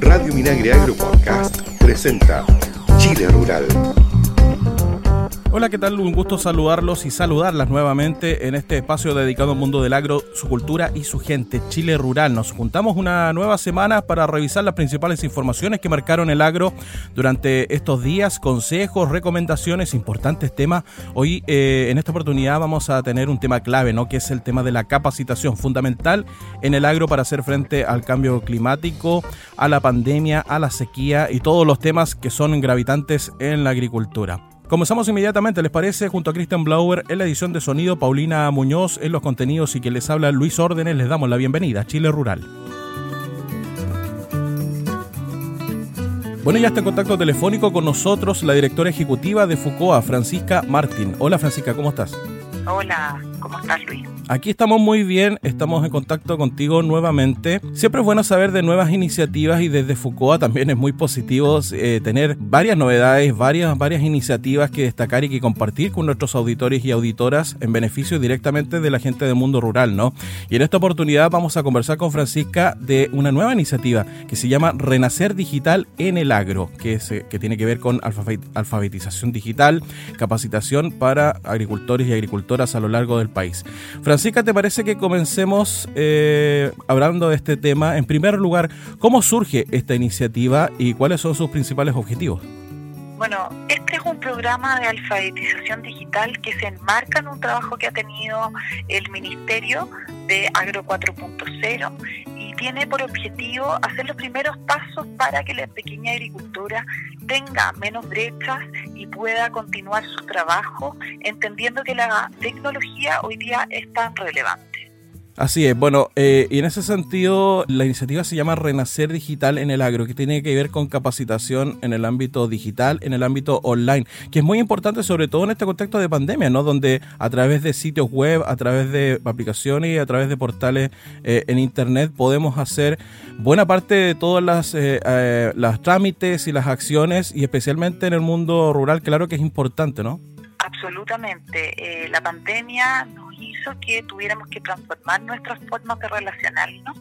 Radio Minagre Agro Podcast presenta Chile Rural. Hola, ¿qué tal? Un gusto saludarlos y saludarlas nuevamente en este espacio dedicado al mundo del agro, su cultura y su gente, Chile Rural. Nos juntamos una nueva semana para revisar las principales informaciones que marcaron el agro durante estos días, consejos, recomendaciones, importantes temas. Hoy, eh, en esta oportunidad, vamos a tener un tema clave, ¿no? Que es el tema de la capacitación, fundamental en el agro para hacer frente al cambio climático, a la pandemia, a la sequía y todos los temas que son gravitantes en la agricultura. Comenzamos inmediatamente, ¿les parece? Junto a Christian Blauer en la edición de sonido, Paulina Muñoz en los contenidos y quien les habla Luis Órdenes, les damos la bienvenida a Chile Rural. Bueno, ya está en contacto telefónico con nosotros la directora ejecutiva de FUCOA, Francisca Martín. Hola Francisca, ¿cómo estás? Hola, ¿cómo estás Luis? Aquí estamos muy bien, estamos en contacto contigo nuevamente. Siempre es bueno saber de nuevas iniciativas y desde Foucault también es muy positivo eh, tener varias novedades, varias, varias iniciativas que destacar y que compartir con nuestros auditores y auditoras en beneficio directamente de la gente del mundo rural, ¿no? Y en esta oportunidad vamos a conversar con Francisca de una nueva iniciativa que se llama Renacer Digital en el Agro, que, es, que tiene que ver con alfabetización digital, capacitación para agricultores y agricultoras a lo largo del país. ¿Te parece que comencemos eh, hablando de este tema? En primer lugar, ¿cómo surge esta iniciativa y cuáles son sus principales objetivos? Bueno, este es un programa de alfabetización digital que se enmarca en un trabajo que ha tenido el Ministerio de Agro 4.0 y tiene por objetivo hacer los primeros pasos para que la pequeña agricultura tenga menos brechas y pueda continuar su trabajo, entendiendo que la tecnología hoy día es tan relevante. Así es, bueno, eh, y en ese sentido la iniciativa se llama Renacer Digital en el Agro, que tiene que ver con capacitación en el ámbito digital, en el ámbito online, que es muy importante sobre todo en este contexto de pandemia, ¿no? Donde a través de sitios web, a través de aplicaciones y a través de portales eh, en Internet podemos hacer buena parte de todas las, eh, las trámites y las acciones, y especialmente en el mundo rural, claro que es importante, ¿no? Absolutamente. la pandemia nos hizo que tuviéramos que transformar nuestras formas de relacionarnos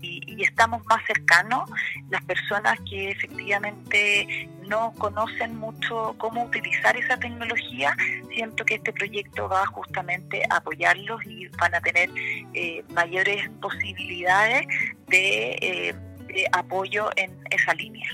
y, estamos más cercanos. Las personas que efectivamente no conocen mucho cómo utilizar esa tecnología, siento que este proyecto va justamente a apoyarlos y van a tener eh, mayores posibilidades de, eh, de apoyo en esa línea.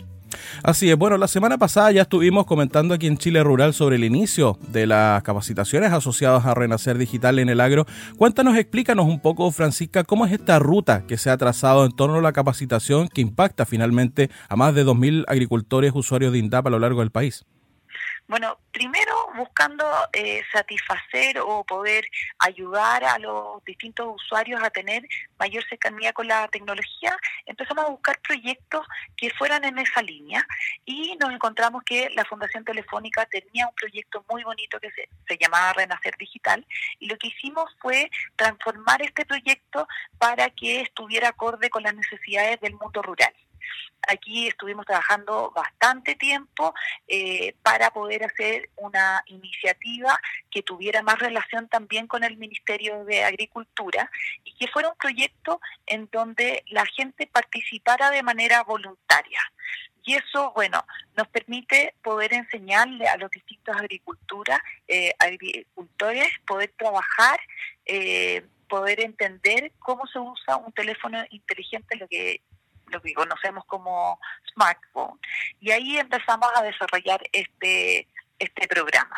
Así es, bueno, la semana pasada ya estuvimos comentando aquí en Chile Rural sobre el inicio de las capacitaciones asociadas a Renacer Digital en el agro. Cuéntanos, explícanos un poco, Francisca, cómo es esta ruta que se ha trazado en torno a la capacitación que impacta finalmente a más de 2.000 agricultores usuarios de INDAP a lo largo del país. Bueno, primero buscando eh, satisfacer o poder ayudar a los distintos usuarios a tener mayor cercanía con la tecnología, empezamos a buscar proyectos que fueran en esa línea y nos encontramos que la Fundación Telefónica tenía un proyecto muy bonito que se, se llamaba Renacer Digital y lo que hicimos fue transformar este proyecto para que estuviera acorde con las necesidades del mundo rural. Aquí estuvimos trabajando bastante tiempo eh, para poder hacer una iniciativa que tuviera más relación también con el Ministerio de Agricultura y que fuera un proyecto en donde la gente participara de manera voluntaria. Y eso, bueno, nos permite poder enseñarle a los distintos agriculturas, eh, agricultores, poder trabajar, eh, poder entender cómo se usa un teléfono inteligente, lo que lo que conocemos como smartphone. Y ahí empezamos a desarrollar este, este programa.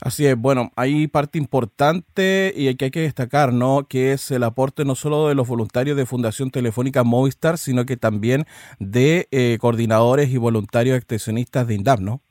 Así es, bueno, hay parte importante y que hay que destacar, ¿no? Que es el aporte no solo de los voluntarios de Fundación Telefónica Movistar, sino que también de eh, coordinadores y voluntarios extensionistas de INDAP, ¿no?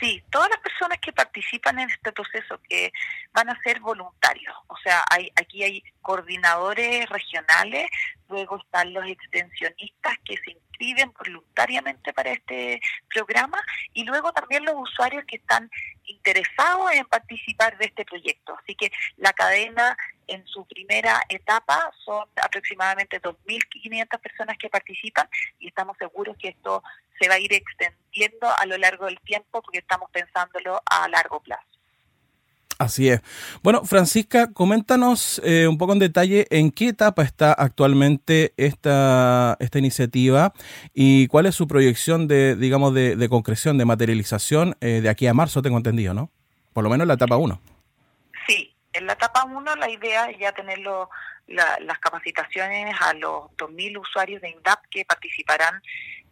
Sí, todas las personas que participan en este proceso que van a ser voluntarios, o sea, hay, aquí hay coordinadores regionales, luego están los extensionistas que se inscriben voluntariamente para este programa y luego también los usuarios que están interesados en participar de este proyecto. Así que la cadena en su primera etapa son aproximadamente 2.500 personas que participan y estamos seguros que esto se va a ir extendiendo a lo largo del tiempo porque estamos pensándolo a largo plazo. Así es. Bueno, Francisca, coméntanos eh, un poco en detalle en qué etapa está actualmente esta, esta iniciativa y cuál es su proyección de, digamos, de, concreción, de materialización eh, de aquí a marzo, tengo entendido, ¿no? Por lo menos en la etapa 1. Sí, en la etapa 1 la idea es ya tener las capacitaciones a los 2.000 usuarios de INDAP que participarán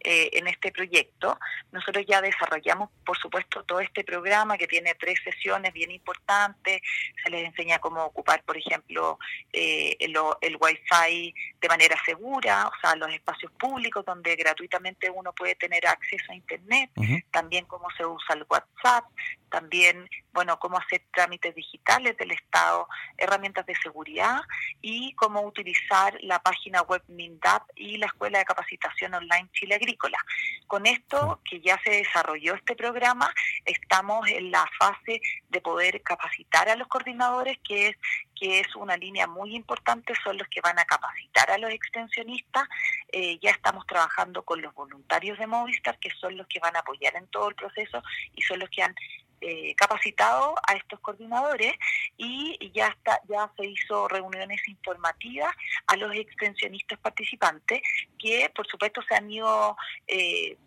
eh, en este proyecto. Nosotros ya desarrollamos, por supuesto, todo este programa que tiene tres sesiones bien importantes. Se les enseña cómo ocupar, por ejemplo, eh, el, el Wi-Fi de manera segura, o sea, los espacios públicos donde gratuitamente uno puede tener acceso a Internet, también cómo se usa el WhatsApp, también, bueno, cómo hacer trámites digitales del Estado, herramientas de seguridad y cómo utilizar la página web MINDAP y la Escuela de Capacitación Online Chile Agrícola. Con esto, que ya se desarrolló este programa, estamos en la fase de poder capacitar a los coordinadores, que es que es una línea muy importante, son los que van a capacitar a los extensionistas. Eh, ya estamos trabajando con los voluntarios de Movistar, que son los que van a apoyar en todo el proceso y son los que han eh, capacitado a estos coordinadores y ya está ya se hizo reuniones informativas a los extensionistas participantes que por supuesto se han ido eh,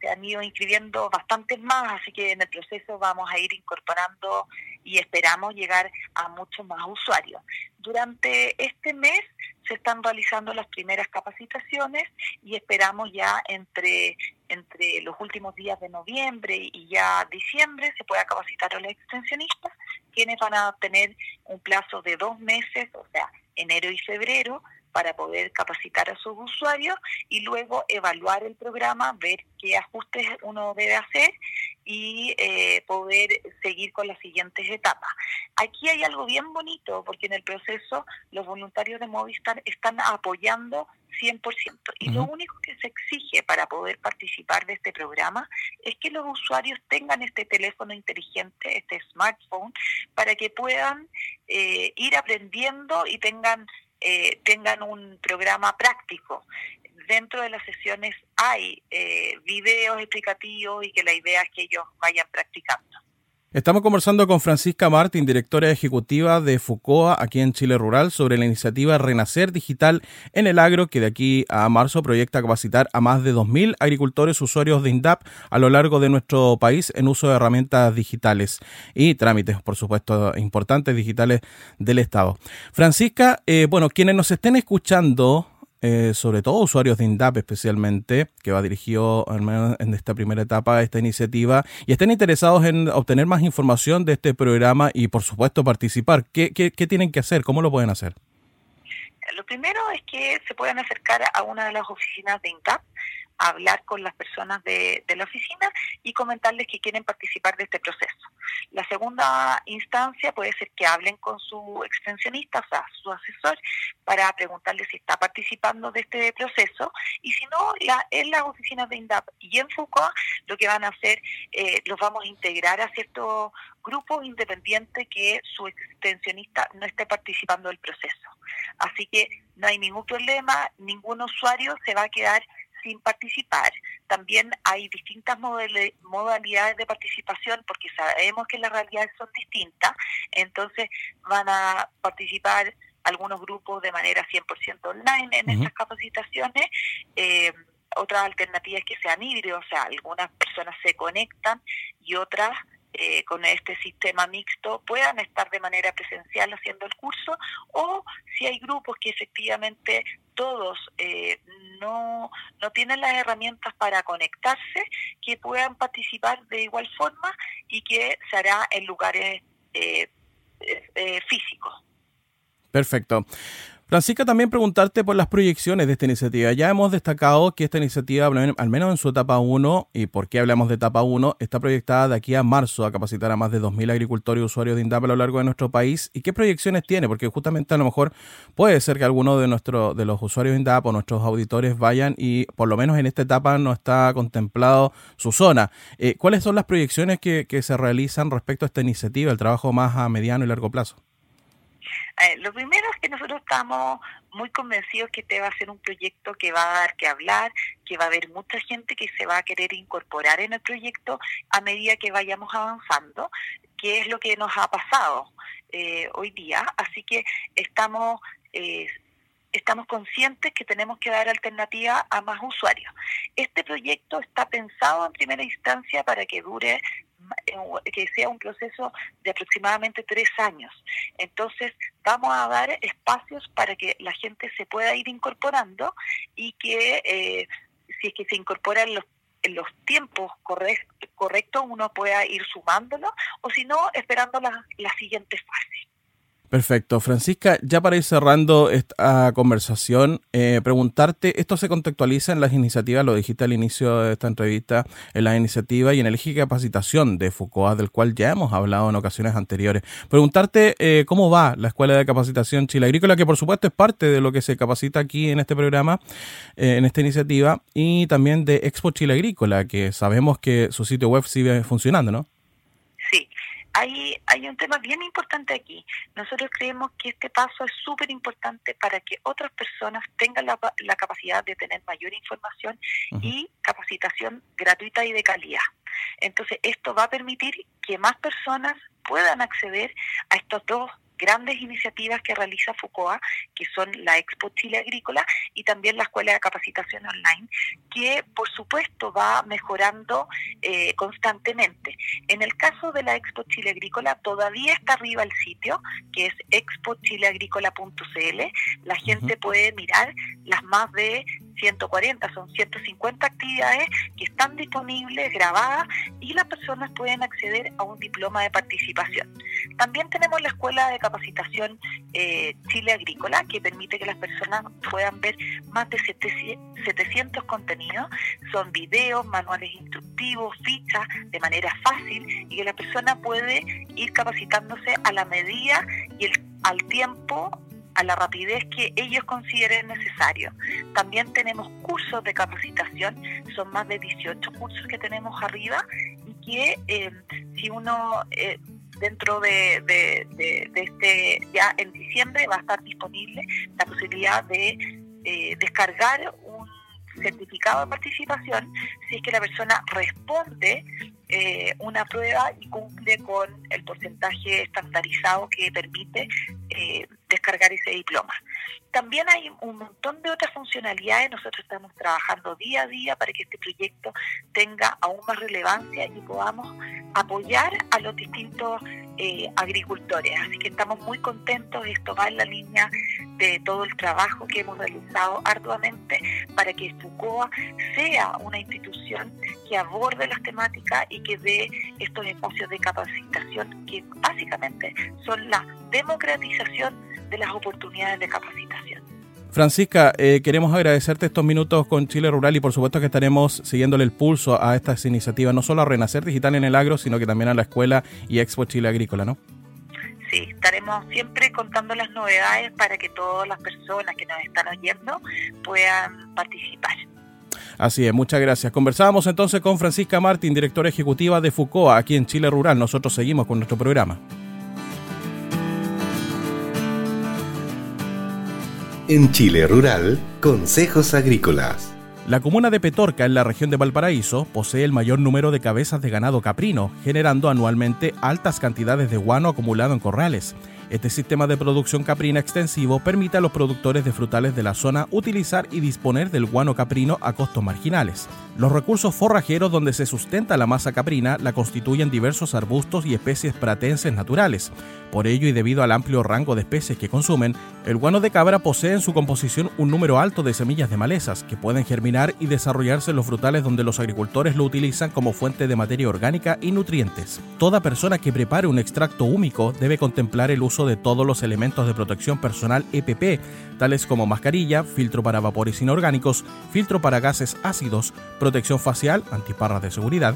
se han ido inscribiendo bastantes más, así que en el proceso vamos a ir incorporando y esperamos llegar a muchos más usuarios. Durante este mes se están realizando las primeras capacitaciones y esperamos ya entre, entre los últimos días de noviembre y ya diciembre se pueda capacitar a los extensionistas, quienes van a tener un plazo de dos meses, o sea, enero y febrero, para poder capacitar a sus usuarios y luego evaluar el programa, ver qué ajustes uno debe hacer y eh, poder seguir con las siguientes etapas. Aquí hay algo bien bonito porque en el proceso los voluntarios de Movistar están apoyando 100% y lo único que se exige para poder participar de este programa es que los usuarios tengan este teléfono inteligente, este smartphone, para que puedan eh, ir aprendiendo y tengan eh, tengan un programa práctico. Dentro de las sesiones hay eh, videos explicativos y que la idea es que ellos vayan practicando. Estamos conversando con Francisca Martín, directora ejecutiva de FUCOA aquí en Chile Rural, sobre la iniciativa Renacer Digital en el Agro, que de aquí a marzo proyecta capacitar a más de 2.000 agricultores usuarios de INDAP a lo largo de nuestro país en uso de herramientas digitales y trámites, por supuesto, importantes digitales del Estado. Francisca, eh, bueno, quienes nos estén escuchando eh, sobre todo usuarios de INDAP especialmente, que va dirigido al menos en esta primera etapa esta iniciativa, y estén interesados en obtener más información de este programa y por supuesto participar. ¿Qué, qué, qué tienen que hacer? ¿Cómo lo pueden hacer? Lo primero es que se pueden acercar a una de las oficinas de INDAP hablar con las personas de, la oficina y comentarles que quieren participar de este proceso. La segunda instancia puede ser que hablen con su extensionista, o sea, su asesor, para preguntarle si está participando de este proceso y si no, la, en las oficinas de INDAP y en Foucault lo que van a hacer, eh, los vamos a integrar a ciertos grupos independientes que su extensionista no esté participando del proceso. Así que no hay ningún problema, ningún usuario se va a quedar sin participar. También hay distintas modalidades de participación porque sabemos que las realidades son distintas, entonces van a participar algunos grupos de manera 100% online en estas capacitaciones. Eh, otra alternativa es que sean híbridos, o sea, algunas personas se conectan y otras eh, con este sistema mixto puedan estar de manera presencial haciendo el curso o si hay grupos que efectivamente todos eh, no, no tienen las herramientas para conectarse, que puedan participar de igual forma y que se hará en lugares eh, físicos. Perfecto. Francisca, también preguntarte por las proyecciones de esta iniciativa. Ya hemos destacado que esta iniciativa, al menos en su etapa 1, y por qué hablamos de etapa 1, está proyectada de aquí a marzo a capacitar a más de 2.000 agricultores y usuarios de INDAP a lo largo de nuestro país. ¿Y qué proyecciones tiene? Porque justamente a lo mejor puede ser que alguno de, nuestro, de los usuarios de INDAP o nuestros auditores vayan y por lo menos en esta etapa no está contemplado su zona. Eh, ¿Cuáles son las proyecciones que, que se realizan respecto a esta iniciativa, el trabajo más a mediano y largo plazo? Eh, lo primero es que nosotros estamos muy convencidos que este va a ser un proyecto que va a dar que hablar, que va a haber mucha gente que se va a querer incorporar en el proyecto a medida que vayamos avanzando, que es lo que nos ha pasado eh, hoy día. Así que estamos eh, estamos conscientes que tenemos que dar alternativa a más usuarios. Este proyecto está pensado en primera instancia para que dure que sea un proceso de aproximadamente tres años. Entonces, vamos a dar espacios para que la gente se pueda ir incorporando y que eh, si es que se incorpora en los, en los tiempos correctos, uno pueda ir sumándolo o si no, esperando la, la siguiente fase. Perfecto. Francisca, ya para ir cerrando esta conversación, eh, preguntarte, esto se contextualiza en las iniciativas, lo dijiste al inicio de esta entrevista, en las iniciativas y en el eje de capacitación de Foucault, del cual ya hemos hablado en ocasiones anteriores. Preguntarte eh, cómo va la Escuela de Capacitación Chile Agrícola, que por supuesto es parte de lo que se capacita aquí en este programa, eh, en esta iniciativa, y también de Expo Chile Agrícola, que sabemos que su sitio web sigue funcionando, ¿no? Hay, hay un tema bien importante aquí. Nosotros creemos que este paso es súper importante para que otras personas tengan la, la, capacidad de tener mayor información y capacitación gratuita y de calidad. Entonces, esto va a permitir que más personas puedan acceder a estos dos grandes iniciativas que realiza FUCOA, que son la Expo Chile Agrícola y también la Escuela de Capacitación Online, que por supuesto va mejorando eh, constantemente. En el caso de la Expo Chile Agrícola, todavía está arriba el sitio, que es expochileagrícola.cl. La gente puede mirar las más de 140, son 150 actividades que están disponibles, grabadas, y las personas pueden acceder a un diploma de participación. También tenemos la Escuela de Capacitación eh, Chile Agrícola, que permite que las personas puedan ver más de 700 contenidos, son videos, manuales instructivos, fichas, de manera fácil, y que la persona puede ir capacitándose a la medida y el, al tiempo a la rapidez que ellos consideren necesario. También tenemos cursos de capacitación, son más de 18 cursos que tenemos arriba y que eh, si uno eh, dentro de, de, este, ya en diciembre va a estar disponible la posibilidad de eh, descargar un certificado de participación si es que la persona responde eh, una prueba y cumple con el porcentaje estandarizado que permite eh, descargar ese diploma. También hay un montón de otras funcionalidades. Nosotros estamos trabajando día a día para que este proyecto tenga aún más relevancia y podamos apoyar a los distintos eh, agricultores. Así que estamos muy contentos. Esto va en la línea de todo el trabajo que hemos realizado arduamente para que FUCOA sea una institución que aborde las temáticas y que dé estos espacios de capacitación que básicamente son la democratización de las oportunidades de capacitación. Francisca, eh, queremos agradecerte estos minutos con Chile Rural y por supuesto que estaremos siguiéndole el pulso a estas iniciativas, no solo a Renacer Digital en el Agro, sino que también a la Escuela y Expo Chile Agrícola, ¿no? Sí, estaremos siempre contando las novedades para que todas las personas que nos están oyendo puedan participar. Así es, muchas gracias. Conversábamos entonces con Francisca Martín, directora ejecutiva de FUCOA aquí en Chile Rural. Nosotros seguimos con nuestro programa. En Chile Rural, Consejos Agrícolas. La comuna de Petorca, en la región de Valparaíso, posee el mayor número de cabezas de ganado caprino, generando anualmente altas cantidades de guano acumulado en corrales. Este sistema de producción caprina extensivo permite a los productores de frutales de la zona utilizar y disponer del guano caprino a costos marginales. Los recursos forrajeros donde se sustenta la masa caprina la constituyen diversos arbustos y especies pratenses naturales. Por ello y debido al amplio rango de especies que consumen, el guano de cabra posee en su composición un número alto de semillas de malezas que pueden germinar y desarrollarse en los frutales donde los agricultores lo utilizan como fuente de materia orgánica y nutrientes. Toda persona que prepare un extracto húmico debe contemplar el uso de todos los elementos de protección personal EPP, tales como mascarilla, filtro para vapores inorgánicos, filtro para gases ácidos, protección facial, antiparras de seguridad,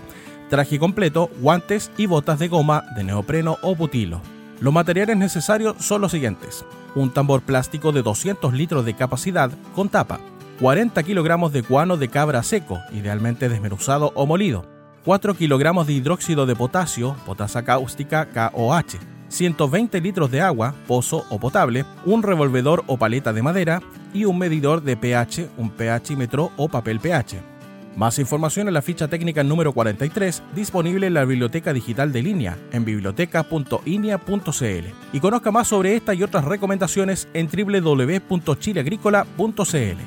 traje completo, guantes y botas de goma de neopreno o butilo. Los materiales necesarios son los siguientes. Un tambor plástico de 200 litros de capacidad con tapa, 40 kilogramos de guano de cabra seco, idealmente desmenuzado o molido, 4 kilogramos de hidróxido de potasio, potasa cáustica KOH, 120 litros de agua, pozo o potable, un revolvedor o paleta de madera y un medidor de pH, un pHímetro o papel pH. Más información en la ficha técnica número 43, disponible en la Biblioteca Digital de Línea, en biblioteca.inia.cl. Y conozca más sobre esta y otras recomendaciones en www.chileagrícola.cl.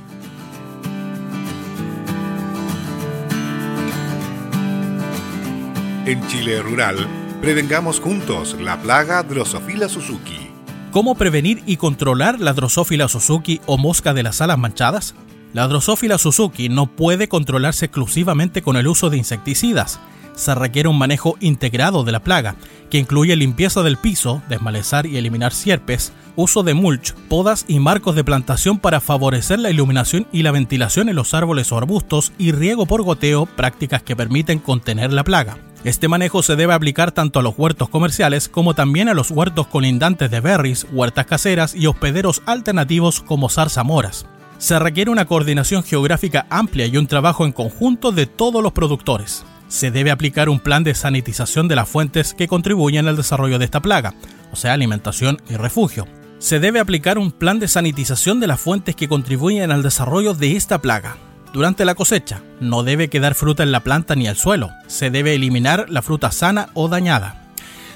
En Chile Rural, prevengamos juntos la plaga Drosophila Suzuki. ¿Cómo prevenir y controlar la Drosophila Suzuki o mosca de las alas manchadas? La Drosophila Suzuki no puede controlarse exclusivamente con el uso de insecticidas. Se requiere un manejo integrado de la plaga, que incluye limpieza del piso, desmalezar y eliminar sierpes, uso de mulch, podas y marcos de plantación para favorecer la iluminación y la ventilación en los árboles o arbustos y riego por goteo, prácticas que permiten contener la plaga. Este manejo se debe aplicar tanto a los huertos comerciales como también a los huertos colindantes de berries, huertas caseras y hospederos alternativos como zarzamoras. Se requiere una coordinación geográfica amplia y un trabajo en conjunto de todos los productores. Se debe aplicar un plan de sanitización de las fuentes que contribuyen al desarrollo de esta plaga, o sea, alimentación y refugio. Se debe aplicar un plan de sanitización de las fuentes que contribuyen al desarrollo de esta plaga, durante la cosecha, no debe quedar fruta en la planta ni al suelo. Se debe eliminar la fruta sana o dañada.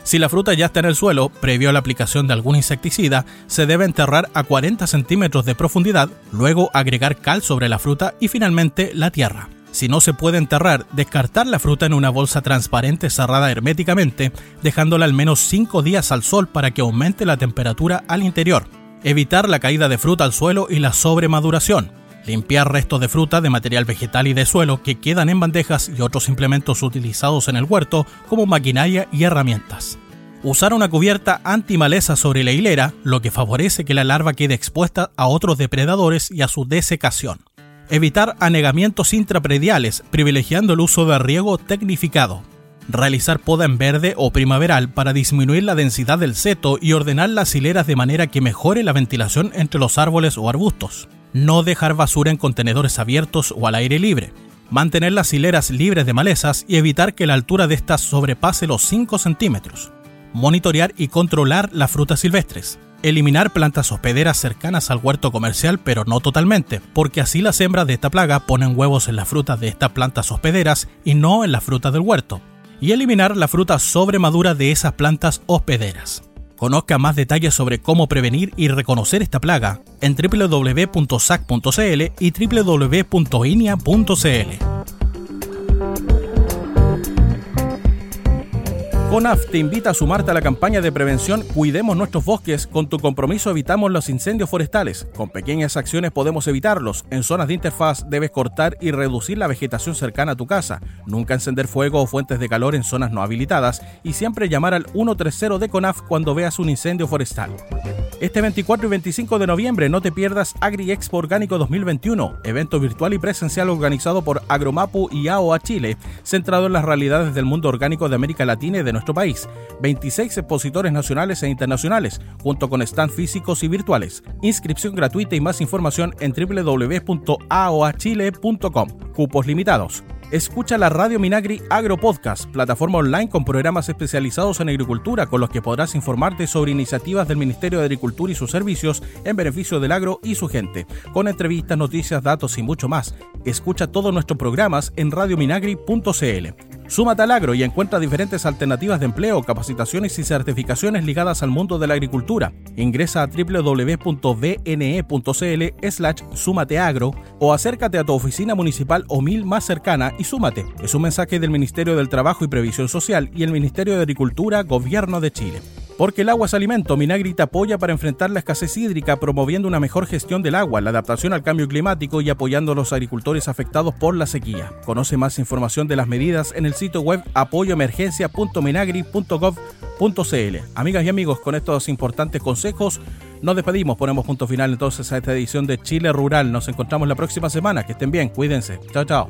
Si la fruta ya está en el suelo, previo a la aplicación de algún insecticida, se debe enterrar a 40 centímetros de profundidad, luego agregar cal sobre la fruta y finalmente la tierra. Si no se puede enterrar, descartar la fruta en una bolsa transparente cerrada herméticamente, dejándola al menos 5 días al sol para que aumente la temperatura al interior. Evitar la caída de fruta al suelo y la sobremaduración. Limpiar restos de fruta, de material vegetal y de suelo que quedan en bandejas y otros implementos utilizados en el huerto como maquinaria y herramientas. Usar una cubierta antimaleza sobre la hilera, lo que favorece que la larva quede expuesta a otros depredadores y a su desecación. Evitar anegamientos intraprediales, privilegiando el uso de riego tecnificado. Realizar poda en verde o primaveral para disminuir la densidad del seto y ordenar las hileras de manera que mejore la ventilación entre los árboles o arbustos no dejar basura en contenedores abiertos o al aire libre, mantener las hileras libres de malezas y evitar que la altura de estas sobrepase los 5 centímetros, monitorear y controlar las frutas silvestres, eliminar plantas hospederas cercanas al huerto comercial pero no totalmente, porque así las hembras de esta plaga ponen huevos en las frutas de estas plantas hospederas y no en las frutas del huerto, y eliminar la fruta sobremadura de esas plantas hospederas. Conozca más detalles sobre cómo prevenir y reconocer esta plaga en www.sac.cl y www.inia.cl. CONAF te invita a sumarte a la campaña de prevención Cuidemos nuestros bosques. Con tu compromiso evitamos los incendios forestales. Con pequeñas acciones podemos evitarlos. En zonas de interfaz debes cortar y reducir la vegetación cercana a tu casa. Nunca encender fuego o fuentes de calor en zonas no habilitadas y siempre llamar al 130 de CONAF cuando veas un incendio forestal. Este 24 y 25 de noviembre no te pierdas Agri Expo Orgánico 2021, evento virtual y presencial organizado por Agromapu y AOA Chile, centrado en las realidades del mundo orgánico de América Latina y de nuestro país. 26 expositores nacionales e internacionales, junto con stand físicos y virtuales. Inscripción gratuita y más información en www.aoachile.com. Cupos limitados. Escucha la Radio Minagri Agro Podcast, plataforma online con programas especializados en agricultura con los que podrás informarte sobre iniciativas del Ministerio de Agricultura y sus servicios en beneficio del agro y su gente, con entrevistas, noticias, datos y mucho más. Escucha todos nuestros programas en radiominagri.cl. Súmate al agro y encuentra diferentes alternativas de empleo, capacitaciones y certificaciones ligadas al mundo de la agricultura. Ingresa a www.bne.cl slash súmateagro o acércate a tu oficina municipal o mil más cercana y súmate. Es un mensaje del Ministerio del Trabajo y Previsión Social y el Ministerio de Agricultura, Gobierno de Chile. Porque el agua es alimento, Minagri te apoya para enfrentar la escasez hídrica, promoviendo una mejor gestión del agua, la adaptación al cambio climático y apoyando a los agricultores afectados por la sequía. Conoce más información de las medidas en el sitio web apoyoemergencia.minagri.gov.cl. Amigas y amigos, con estos importantes consejos, nos despedimos, ponemos punto final entonces a esta edición de Chile Rural. Nos encontramos la próxima semana. Que estén bien, cuídense. Chao, chao.